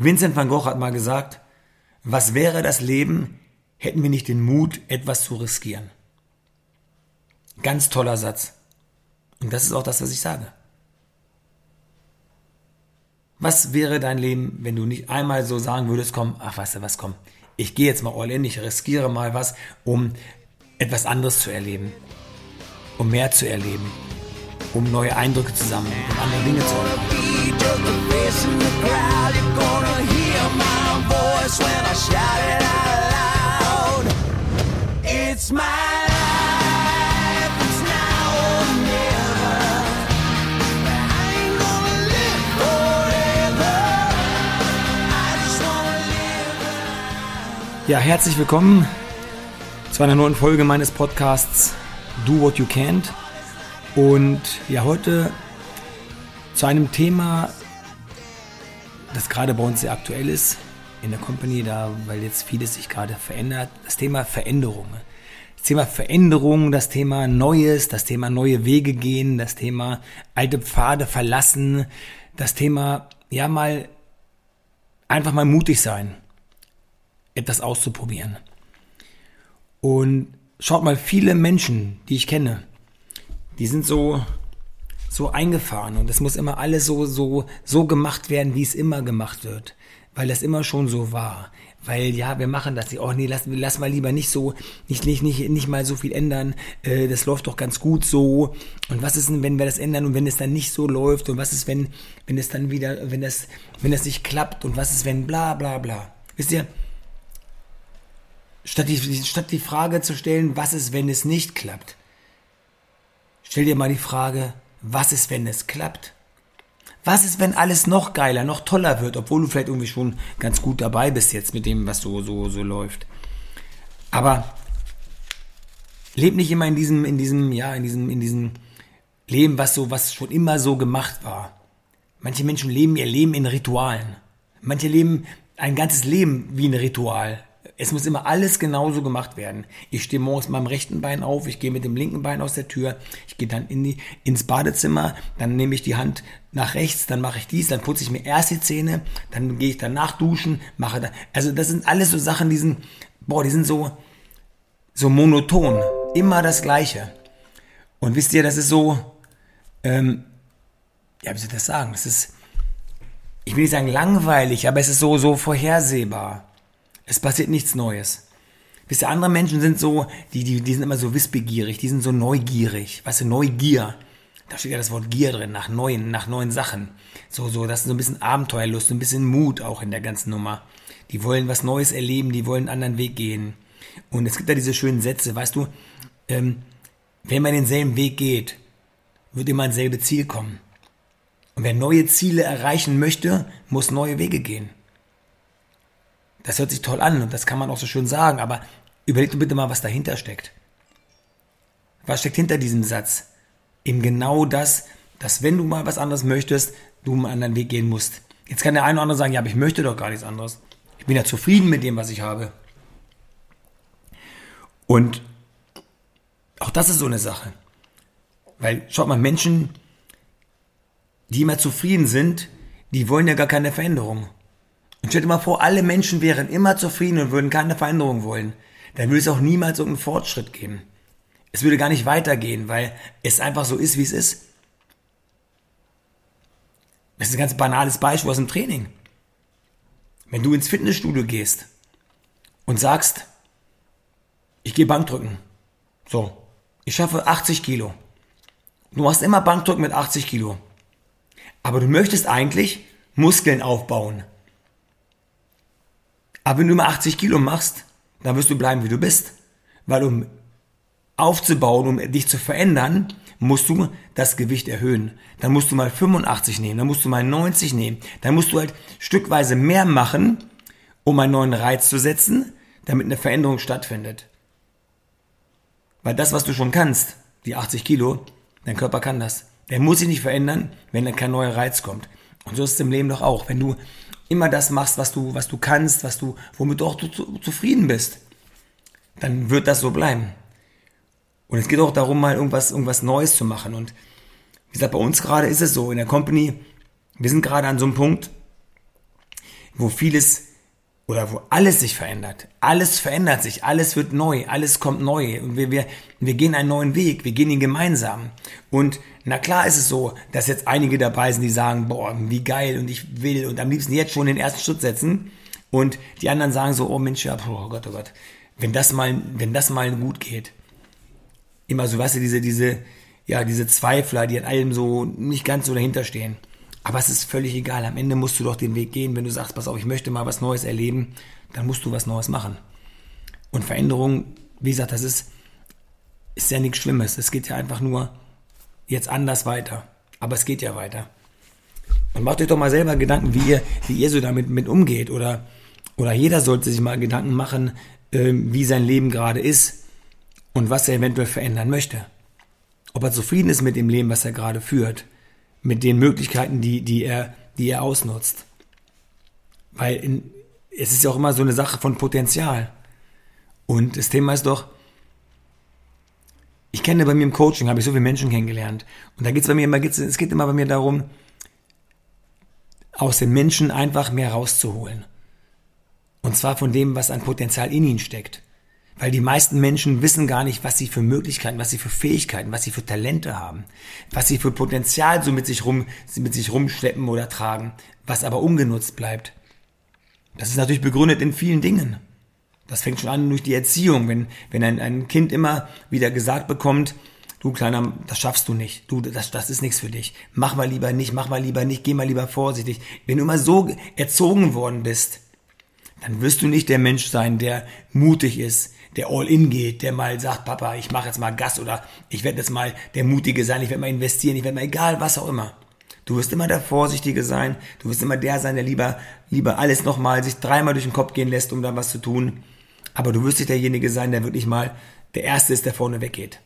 Vincent van Gogh hat mal gesagt, was wäre das Leben, hätten wir nicht den Mut, etwas zu riskieren. Ganz toller Satz. Und das ist auch das, was ich sage. Was wäre dein Leben, wenn du nicht einmal so sagen würdest, komm, ach weißt du was, komm, ich gehe jetzt mal all in, ich riskiere mal was, um etwas anderes zu erleben, um mehr zu erleben, um neue Eindrücke zu sammeln, um andere Dinge zu my Ja, herzlich willkommen zu einer neuen Folge meines Podcasts Do What You Can't. Und ja, heute zu einem Thema, das gerade bei uns sehr aktuell ist in der Company, da, weil jetzt vieles sich gerade verändert. Das Thema Veränderung. Das Thema Veränderung, das Thema Neues, das Thema neue Wege gehen, das Thema alte Pfade verlassen, das Thema, ja, mal einfach mal mutig sein etwas auszuprobieren. Und schaut mal, viele Menschen, die ich kenne, die sind so, so eingefahren und es muss immer alles so, so, so gemacht werden, wie es immer gemacht wird. Weil das immer schon so war. Weil, ja, wir machen das. Oh nee, lass, lass mal lieber nicht so, nicht, nicht, nicht, nicht mal so viel ändern. Äh, das läuft doch ganz gut so. Und was ist denn, wenn wir das ändern und wenn es dann nicht so läuft? Und was ist, wenn, wenn es dann wieder, wenn das, wenn das nicht klappt? Und was ist, wenn bla, bla, bla? Wisst ihr, Statt die, statt die Frage zu stellen, was ist, wenn es nicht klappt, stell dir mal die Frage, was ist, wenn es klappt? Was ist, wenn alles noch geiler, noch toller wird, obwohl du vielleicht irgendwie schon ganz gut dabei bist jetzt mit dem, was so, so, so läuft? Aber leb nicht immer in diesem, in diesem, ja, in diesem, in diesem Leben, was so, was schon immer so gemacht war. Manche Menschen leben ihr Leben in Ritualen. Manche leben ein ganzes Leben wie ein Ritual. Es muss immer alles genauso gemacht werden. Ich stehe morgens mit meinem rechten Bein auf, ich gehe mit dem linken Bein aus der Tür, ich gehe dann in die, ins Badezimmer, dann nehme ich die Hand nach rechts, dann mache ich dies, dann putze ich mir erst die Zähne, dann gehe ich danach duschen, mache da, also das sind alles so Sachen, die sind, boah, die sind so, so monoton, immer das Gleiche. Und wisst ihr, das ist so, ähm, ja, wie soll ich das sagen? Das ist, ich will nicht sagen langweilig, aber es ist so, so vorhersehbar. Es passiert nichts Neues. Wisst ihr, andere Menschen sind so, die, die, die sind immer so wissbegierig, die sind so neugierig. Weißt du, Neugier. Da steht ja das Wort Gier drin, nach neuen, nach neuen Sachen. So, so, das ist so ein bisschen Abenteuerlust, so ein bisschen Mut auch in der ganzen Nummer. Die wollen was Neues erleben, die wollen einen anderen Weg gehen. Und es gibt da diese schönen Sätze, weißt du, ähm, wenn man denselben Weg geht, wird immer ein selbe Ziel kommen. Und wer neue Ziele erreichen möchte, muss neue Wege gehen. Das hört sich toll an und das kann man auch so schön sagen, aber überleg du bitte mal, was dahinter steckt. Was steckt hinter diesem Satz? Eben genau das, dass wenn du mal was anderes möchtest, du einen anderen Weg gehen musst. Jetzt kann der eine oder andere sagen, ja, aber ich möchte doch gar nichts anderes. Ich bin ja zufrieden mit dem, was ich habe. Und auch das ist so eine Sache. Weil, schaut mal, Menschen, die immer zufrieden sind, die wollen ja gar keine Veränderung. Und stell dir mal vor, alle Menschen wären immer zufrieden und würden keine Veränderung wollen. Dann würde es auch niemals irgendeinen Fortschritt geben. Es würde gar nicht weitergehen, weil es einfach so ist, wie es ist. Das ist ein ganz banales Beispiel aus dem Training. Wenn du ins Fitnessstudio gehst und sagst, ich gehe Bankdrücken. So, ich schaffe 80 Kilo. Du machst immer Bankdrücken mit 80 Kilo. Aber du möchtest eigentlich Muskeln aufbauen. Aber wenn du immer 80 Kilo machst, dann wirst du bleiben, wie du bist. Weil um aufzubauen, um dich zu verändern, musst du das Gewicht erhöhen. Dann musst du mal 85 nehmen, dann musst du mal 90 nehmen. Dann musst du halt stückweise mehr machen, um einen neuen Reiz zu setzen, damit eine Veränderung stattfindet. Weil das, was du schon kannst, die 80 Kilo, dein Körper kann das. Der muss sich nicht verändern, wenn dann kein neuer Reiz kommt. Und so ist es im Leben doch auch. Wenn du immer das machst, was du, was du kannst, was du, womit du auch zu, zufrieden bist, dann wird das so bleiben. Und es geht auch darum, mal irgendwas, irgendwas Neues zu machen. Und wie gesagt, bei uns gerade ist es so, in der Company, wir sind gerade an so einem Punkt, wo vieles oder wo alles sich verändert. Alles verändert sich, alles wird neu, alles kommt neu und wir, wir, wir gehen einen neuen Weg, wir gehen ihn gemeinsam. Und na klar ist es so, dass jetzt einige dabei sind, die sagen, boah, wie geil und ich will und am liebsten jetzt schon den ersten Schritt setzen. Und die anderen sagen so, oh Mensch, ja, oh Gott, oh Gott, wenn das mal, wenn das mal gut geht. Immer so, weißt du, diese, diese, ja, diese Zweifler, die an allem so nicht ganz so dahinter stehen. Aber es ist völlig egal. Am Ende musst du doch den Weg gehen. Wenn du sagst, pass auf, ich möchte mal was Neues erleben, dann musst du was Neues machen. Und Veränderung, wie gesagt, das ist, ist ja nichts Schlimmes. Es geht ja einfach nur jetzt anders weiter. Aber es geht ja weiter. Und macht euch doch mal selber Gedanken, wie ihr, wie ihr so damit mit umgeht. Oder, oder jeder sollte sich mal Gedanken machen, äh, wie sein Leben gerade ist und was er eventuell verändern möchte. Ob er zufrieden ist mit dem Leben, was er gerade führt mit den Möglichkeiten, die, die, er, die er ausnutzt. Weil in, es ist ja auch immer so eine Sache von Potenzial. Und das Thema ist doch, ich kenne bei mir im Coaching, habe ich so viele Menschen kennengelernt. Und da geht es bei mir immer, es geht immer bei mir darum, aus den Menschen einfach mehr rauszuholen. Und zwar von dem, was an Potenzial in ihnen steckt. Weil die meisten Menschen wissen gar nicht, was sie für Möglichkeiten, was sie für Fähigkeiten, was sie für Talente haben, was sie für Potenzial so mit sich rum, mit sich rumschleppen oder tragen, was aber ungenutzt bleibt. Das ist natürlich begründet in vielen Dingen. Das fängt schon an durch die Erziehung, wenn, wenn ein, ein Kind immer wieder gesagt bekommt, du Kleiner, das schaffst du nicht, du, das, das ist nichts für dich, mach mal lieber nicht, mach mal lieber nicht, geh mal lieber vorsichtig. Wenn du immer so erzogen worden bist, dann wirst du nicht der Mensch sein, der mutig ist, der All-In geht, der mal sagt, Papa, ich mache jetzt mal Gas oder ich werde jetzt mal der Mutige sein, ich werde mal investieren, ich werde mal egal, was auch immer. Du wirst immer der Vorsichtige sein, du wirst immer der sein, der lieber, lieber alles nochmal sich dreimal durch den Kopf gehen lässt, um dann was zu tun. Aber du wirst nicht derjenige sein, der wirklich mal der Erste ist, der vorne weggeht.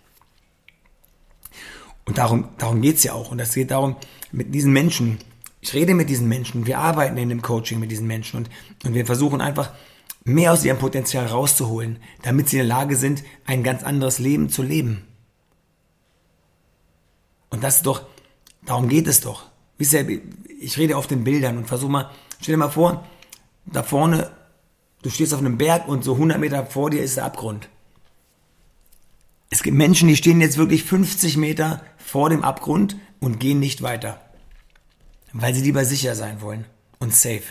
Und darum, darum geht's ja auch. Und es geht darum, mit diesen Menschen, ich rede mit diesen Menschen, wir arbeiten in dem Coaching mit diesen Menschen und, und wir versuchen einfach mehr aus ihrem Potenzial rauszuholen, damit sie in der Lage sind, ein ganz anderes Leben zu leben. Und das ist doch, darum geht es doch. Wisst ihr, ich rede auf den Bildern und versuche mal, stell dir mal vor, da vorne, du stehst auf einem Berg und so 100 Meter vor dir ist der Abgrund. Es gibt Menschen, die stehen jetzt wirklich 50 Meter vor dem Abgrund und gehen nicht weiter. Weil sie lieber sicher sein wollen und safe.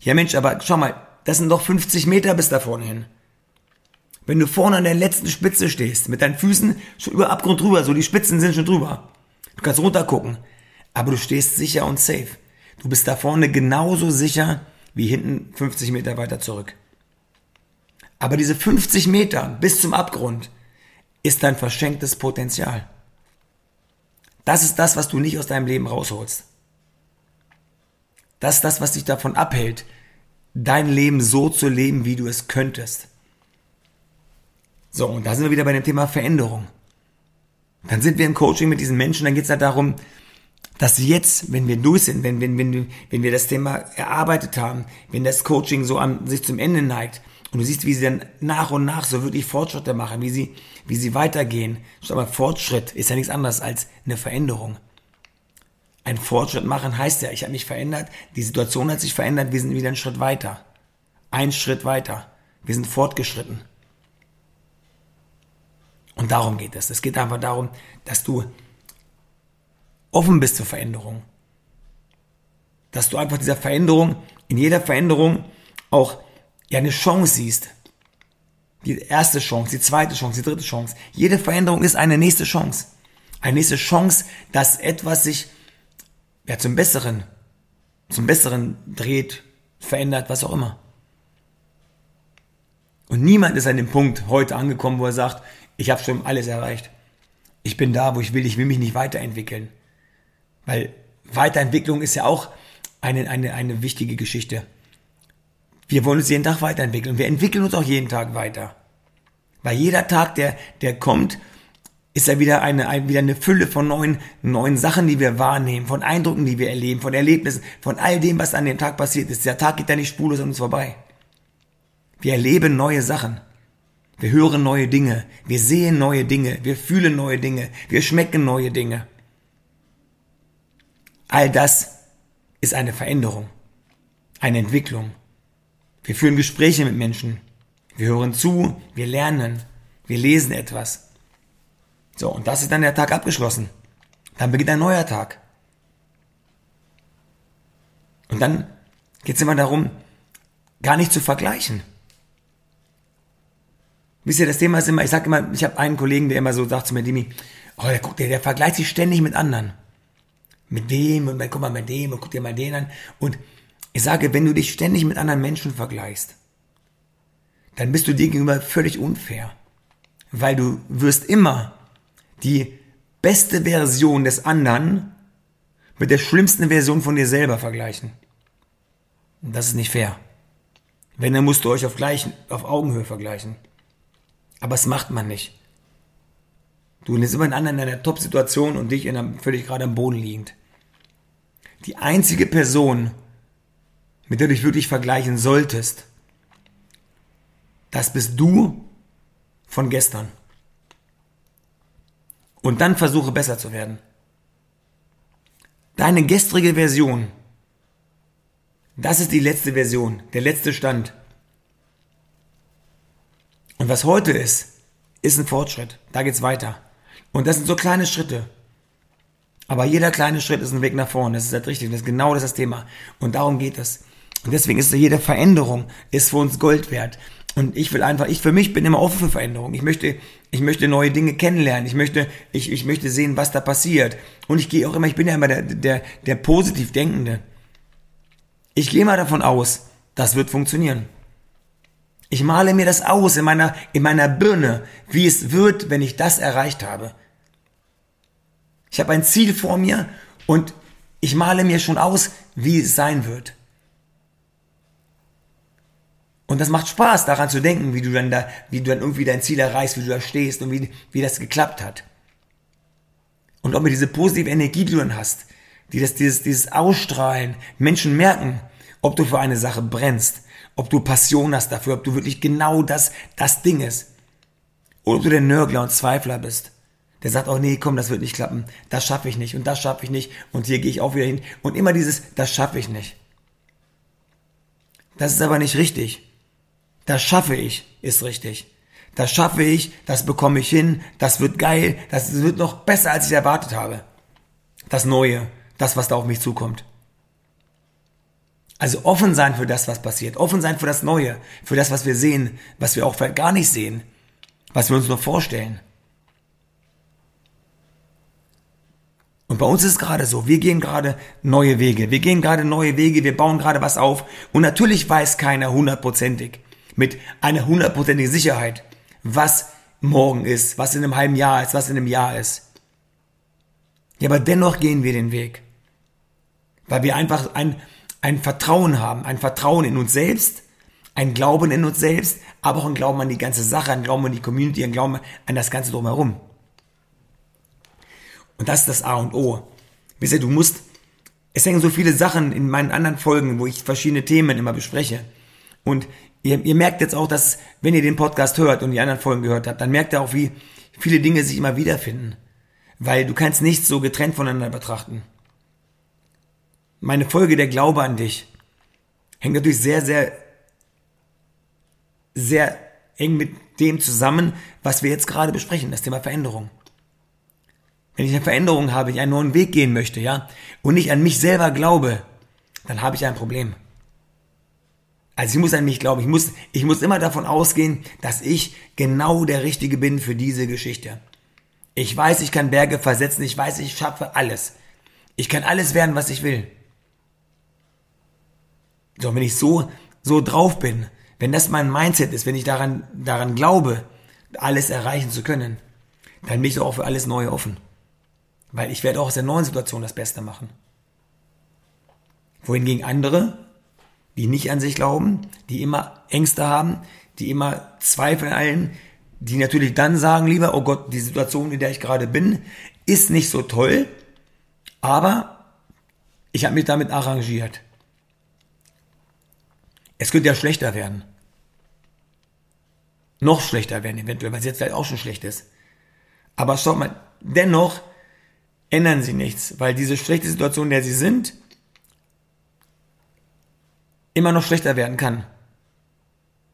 Ja Mensch, aber schau mal, das sind doch 50 Meter bis da vorne hin. Wenn du vorne an der letzten Spitze stehst, mit deinen Füßen schon über Abgrund drüber, so die Spitzen sind schon drüber. Du kannst runtergucken, aber du stehst sicher und safe. Du bist da vorne genauso sicher wie hinten 50 Meter weiter zurück. Aber diese 50 Meter bis zum Abgrund ist dein verschenktes Potenzial. Das ist das, was du nicht aus deinem Leben rausholst. Das ist das, was dich davon abhält, dein Leben so zu leben, wie du es könntest. So, und da sind wir wieder bei dem Thema Veränderung. Dann sind wir im Coaching mit diesen Menschen, dann geht es halt darum, dass jetzt, wenn wir durch sind, wenn, wenn, wenn, wenn wir das Thema erarbeitet haben, wenn das Coaching so an sich zum Ende neigt und du siehst, wie sie dann nach und nach so wirklich Fortschritte machen, wie sie, wie sie weitergehen. Schau mal, Fortschritt ist ja nichts anderes als eine Veränderung ein Fortschritt machen heißt ja, ich habe mich verändert, die Situation hat sich verändert, wir sind wieder einen Schritt weiter. Ein Schritt weiter. Wir sind fortgeschritten. Und darum geht es. Es geht einfach darum, dass du offen bist für Veränderung. Dass du einfach dieser Veränderung, in jeder Veränderung auch ja eine Chance siehst. Die erste Chance, die zweite Chance, die dritte Chance. Jede Veränderung ist eine nächste Chance. Eine nächste Chance, dass etwas sich ja, zum Besseren, zum Besseren dreht, verändert, was auch immer. Und niemand ist an dem Punkt heute angekommen, wo er sagt, ich habe schon alles erreicht. Ich bin da, wo ich will, ich will mich nicht weiterentwickeln. Weil Weiterentwicklung ist ja auch eine, eine, eine wichtige Geschichte. Wir wollen uns jeden Tag weiterentwickeln. Wir entwickeln uns auch jeden Tag weiter. Weil jeder Tag, der, der kommt, ist ja wieder eine, ein, wieder eine Fülle von neuen, neuen Sachen, die wir wahrnehmen, von Eindrücken, die wir erleben, von Erlebnissen, von all dem, was an dem Tag passiert ist. Der Tag geht ja nicht spurlos an uns vorbei. Wir erleben neue Sachen. Wir hören neue Dinge. Wir sehen neue Dinge. Wir fühlen neue Dinge. Wir schmecken neue Dinge. All das ist eine Veränderung. eine Entwicklung. Wir führen Gespräche mit Menschen. Wir hören zu, wir lernen, wir lesen etwas. So, und das ist dann der Tag abgeschlossen. Dann beginnt ein neuer Tag. Und dann geht es immer darum, gar nicht zu vergleichen. Wisst ihr, das Thema ist immer, ich sage immer, ich habe einen Kollegen, der immer so sagt zu mir, Dimi, oh, der, guckt, der, der vergleicht sich ständig mit anderen. Mit dem und guck mal mit dem und guck dir mal den an. Und ich sage, wenn du dich ständig mit anderen Menschen vergleichst, dann bist du dir gegenüber völlig unfair. Weil du wirst immer die beste Version des anderen mit der schlimmsten Version von dir selber vergleichen. Und das ist nicht fair. Wenn, dann musst du euch auf, gleichen, auf Augenhöhe vergleichen. Aber das macht man nicht. Du nimmst immer einen anderen in einer Top-Situation und dich in einem, völlig gerade am Boden liegend. Die einzige Person, mit der du dich wirklich vergleichen solltest, das bist du von gestern. Und dann versuche besser zu werden. Deine gestrige Version, das ist die letzte Version, der letzte Stand. Und was heute ist, ist ein Fortschritt. Da geht's weiter. Und das sind so kleine Schritte. Aber jeder kleine Schritt ist ein Weg nach vorne. Das ist halt richtig. Das ist genau das, das Thema. Und darum geht es. Und deswegen ist jede Veränderung ist für uns Gold wert. Und ich will einfach, ich für mich bin immer offen für Veränderung. Ich möchte, ich möchte neue Dinge kennenlernen. Ich möchte, ich, ich möchte sehen, was da passiert. Und ich gehe auch immer, ich bin ja immer der, der, der positiv Denkende. Ich gehe mal davon aus, das wird funktionieren. Ich male mir das aus in meiner, in meiner Birne, wie es wird, wenn ich das erreicht habe. Ich habe ein Ziel vor mir und ich male mir schon aus, wie es sein wird. Und das macht Spaß, daran zu denken, wie du dann da, wie du dann irgendwie dein Ziel erreichst, wie du da stehst und wie, wie das geklappt hat. Und ob mir diese positive Energie, die du dann hast, die das, dieses, dieses Ausstrahlen, Menschen merken, ob du für eine Sache brennst, ob du Passion hast dafür, ob du wirklich genau das, das Ding ist. Oder ob du der Nörgler und Zweifler bist. Der sagt, oh nee, komm, das wird nicht klappen. Das schaffe ich nicht und das schaffe ich nicht und hier gehe ich auch wieder hin. Und immer dieses, das schaffe ich nicht. Das ist aber nicht richtig. Das schaffe ich, ist richtig. Das schaffe ich, das bekomme ich hin, das wird geil, das wird noch besser, als ich erwartet habe. Das Neue, das, was da auf mich zukommt. Also offen sein für das, was passiert, offen sein für das Neue, für das, was wir sehen, was wir auch vielleicht gar nicht sehen, was wir uns nur vorstellen. Und bei uns ist es gerade so, wir gehen gerade neue Wege, wir gehen gerade neue Wege, wir bauen gerade was auf und natürlich weiß keiner hundertprozentig, mit einer hundertprozentigen Sicherheit, was morgen ist, was in einem halben Jahr ist, was in einem Jahr ist. Ja, aber dennoch gehen wir den Weg, weil wir einfach ein, ein Vertrauen haben, ein Vertrauen in uns selbst, ein Glauben in uns selbst, aber auch ein Glauben an die ganze Sache, ein Glauben an die Community, ein Glauben an das Ganze drumherum. Und das ist das A und O. Wisst ihr, du musst, es hängen so viele Sachen in meinen anderen Folgen, wo ich verschiedene Themen immer bespreche. Und ihr, ihr merkt jetzt auch, dass, wenn ihr den Podcast hört und die anderen Folgen gehört habt, dann merkt ihr auch, wie viele Dinge sich immer wiederfinden. Weil du kannst nichts so getrennt voneinander betrachten meine Folge der Glaube an dich hängt natürlich sehr, sehr, sehr eng mit dem zusammen, was wir jetzt gerade besprechen, das Thema Veränderung. Wenn ich eine Veränderung habe, ich einen neuen Weg gehen möchte, ja, und nicht an mich selber glaube, dann habe ich ein Problem. Also ich muss an mich glauben, ich muss, ich muss immer davon ausgehen, dass ich genau der Richtige bin für diese Geschichte. Ich weiß, ich kann Berge versetzen, ich weiß, ich schaffe alles. Ich kann alles werden, was ich will. So, wenn ich so, so drauf bin, wenn das mein Mindset ist, wenn ich daran, daran glaube, alles erreichen zu können, dann bin ich auch für alles Neue offen. Weil ich werde auch aus der neuen Situation das Beste machen. Wohingegen andere, die nicht an sich glauben, die immer Ängste haben, die immer Zweifel an die natürlich dann sagen lieber, oh Gott, die Situation, in der ich gerade bin, ist nicht so toll, aber ich habe mich damit arrangiert. Es könnte ja schlechter werden. Noch schlechter werden eventuell, weil es jetzt vielleicht auch schon schlecht ist. Aber schaut mal, dennoch ändern sie nichts, weil diese schlechte Situation, in der sie sind, immer noch schlechter werden kann.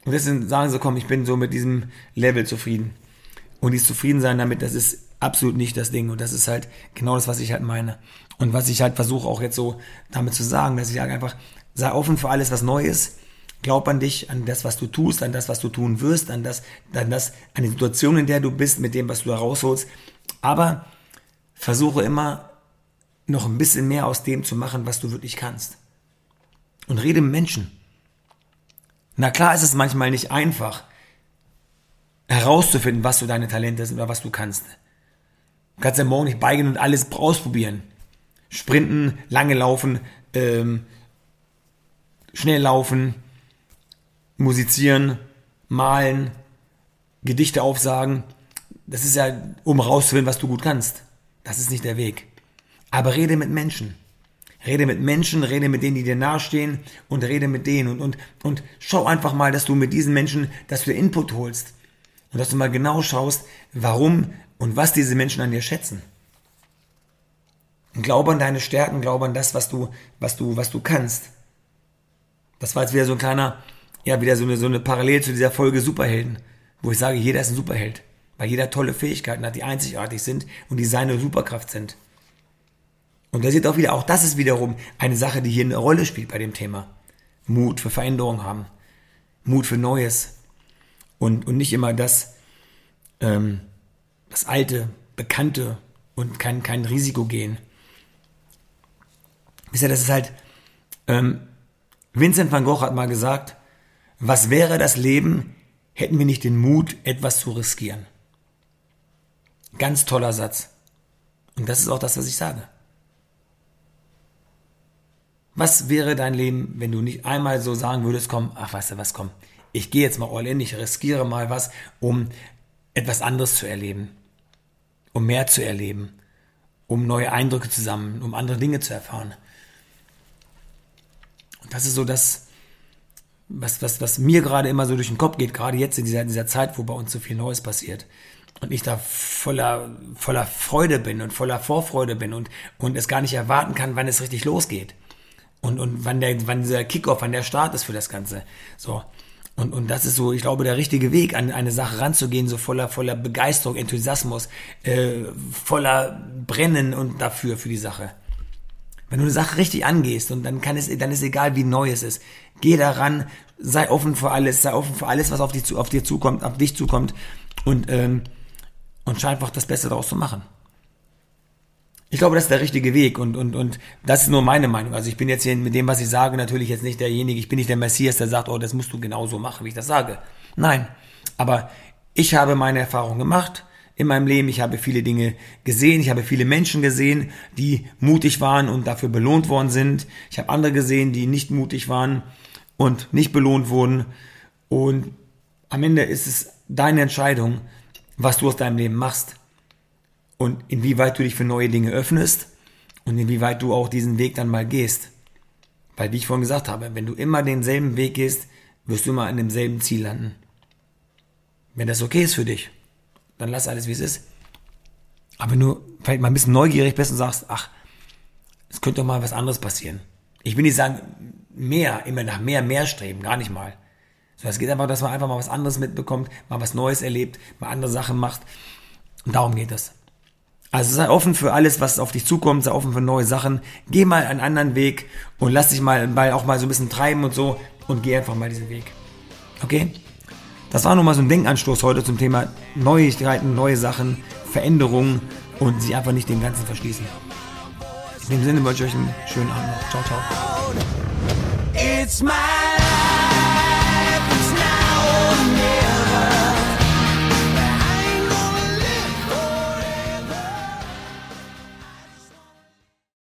Und deswegen sagen sie, komm, ich bin so mit diesem Level zufrieden. Und dieses Zufriedensein damit, das ist absolut nicht das Ding. Und das ist halt genau das, was ich halt meine. Und was ich halt versuche auch jetzt so damit zu sagen, dass ich sage einfach, sei offen für alles, was neu ist. Glaub an dich, an das, was du tust, an das, was du tun wirst, an das, an das, an die Situation, in der du bist, mit dem, was du da rausholst. Aber versuche immer noch ein bisschen mehr aus dem zu machen, was du wirklich kannst. Und rede mit Menschen. Na klar ist es manchmal nicht einfach, herauszufinden, was so deine Talente sind oder was du kannst. Du kannst ja morgen nicht beigehen und alles ausprobieren. Sprinten, lange laufen, ähm, schnell laufen, musizieren, malen, Gedichte aufsagen. Das ist ja, um rauszufinden, was du gut kannst. Das ist nicht der Weg. Aber rede mit Menschen. Rede mit Menschen, rede mit denen, die dir nahestehen und rede mit denen und, und, und schau einfach mal, dass du mit diesen Menschen, dass du Input holst und dass du mal genau schaust, warum und was diese Menschen an dir schätzen. Und glaube an deine Stärken, glaube an das, was du, was du, was du kannst. Das war jetzt wieder so ein kleiner, ja, wieder so eine, so eine Parallele zu dieser Folge Superhelden, wo ich sage, jeder ist ein Superheld, weil jeder tolle Fähigkeiten hat, die einzigartig sind und die seine Superkraft sind. Und da sieht auch wieder, auch das ist wiederum eine Sache, die hier eine Rolle spielt bei dem Thema. Mut für Veränderung haben. Mut für Neues. Und, und nicht immer das, ähm, das Alte, Bekannte und kein, kein Risiko gehen. Wisst ihr, das ist halt, ähm, Vincent van Gogh hat mal gesagt, was wäre das Leben, hätten wir nicht den Mut, etwas zu riskieren. Ganz toller Satz. Und das ist auch das, was ich sage. Was wäre dein Leben, wenn du nicht einmal so sagen würdest, komm, ach weißt du was, komm, ich gehe jetzt mal all in, ich riskiere mal was, um etwas anderes zu erleben, um mehr zu erleben, um neue Eindrücke zu sammeln, um andere Dinge zu erfahren. Und das ist so das, was, was, was mir gerade immer so durch den Kopf geht, gerade jetzt in dieser, in dieser Zeit, wo bei uns so viel Neues passiert. Und ich da voller, voller Freude bin und voller Vorfreude bin und, und es gar nicht erwarten kann, wann es richtig losgeht und, und wann der, wann dieser Kickoff, wann der Start ist für das Ganze. So. Und, und das ist so, ich glaube, der richtige Weg, an eine Sache ranzugehen, so voller, voller Begeisterung, Enthusiasmus, äh, voller Brennen und dafür, für die Sache. Wenn du eine Sache richtig angehst und dann kann es, dann ist egal, wie neu es ist. Geh daran, sei offen für alles, sei offen für alles, was auf dich, auf dir zukommt, auf dich zukommt und, ähm, und schau einfach das Beste daraus zu machen. Ich glaube, das ist der richtige Weg und, und, und das ist nur meine Meinung. Also ich bin jetzt hier mit dem, was ich sage, natürlich jetzt nicht derjenige, ich bin nicht der Messias, der sagt, oh, das musst du genauso machen, wie ich das sage. Nein, aber ich habe meine Erfahrung gemacht in meinem Leben. Ich habe viele Dinge gesehen. Ich habe viele Menschen gesehen, die mutig waren und dafür belohnt worden sind. Ich habe andere gesehen, die nicht mutig waren und nicht belohnt wurden. Und am Ende ist es deine Entscheidung, was du aus deinem Leben machst und inwieweit du dich für neue Dinge öffnest und inwieweit du auch diesen Weg dann mal gehst. Weil, wie ich vorhin gesagt habe, wenn du immer denselben Weg gehst, wirst du immer an demselben Ziel landen. Wenn das okay ist für dich, dann lass alles, wie es ist. Aber wenn du vielleicht mal ein bisschen neugierig bist und sagst, ach, es könnte doch mal was anderes passieren. Ich will nicht sagen, mehr, immer nach mehr, mehr streben, gar nicht mal. So, es geht einfach, dass man einfach mal was anderes mitbekommt, mal was Neues erlebt, mal andere Sachen macht. Und darum geht es. Also sei offen für alles, was auf dich zukommt, sei offen für neue Sachen. Geh mal einen anderen Weg und lass dich mal, mal auch mal so ein bisschen treiben und so und geh einfach mal diesen Weg. Okay? Das war nun mal so ein Denkanstoß heute zum Thema Neuigkeiten, neue Sachen, Veränderungen und sich einfach nicht dem Ganzen verschließen. In dem Sinne wünsche ich euch einen schönen Abend noch. Ciao, ciao.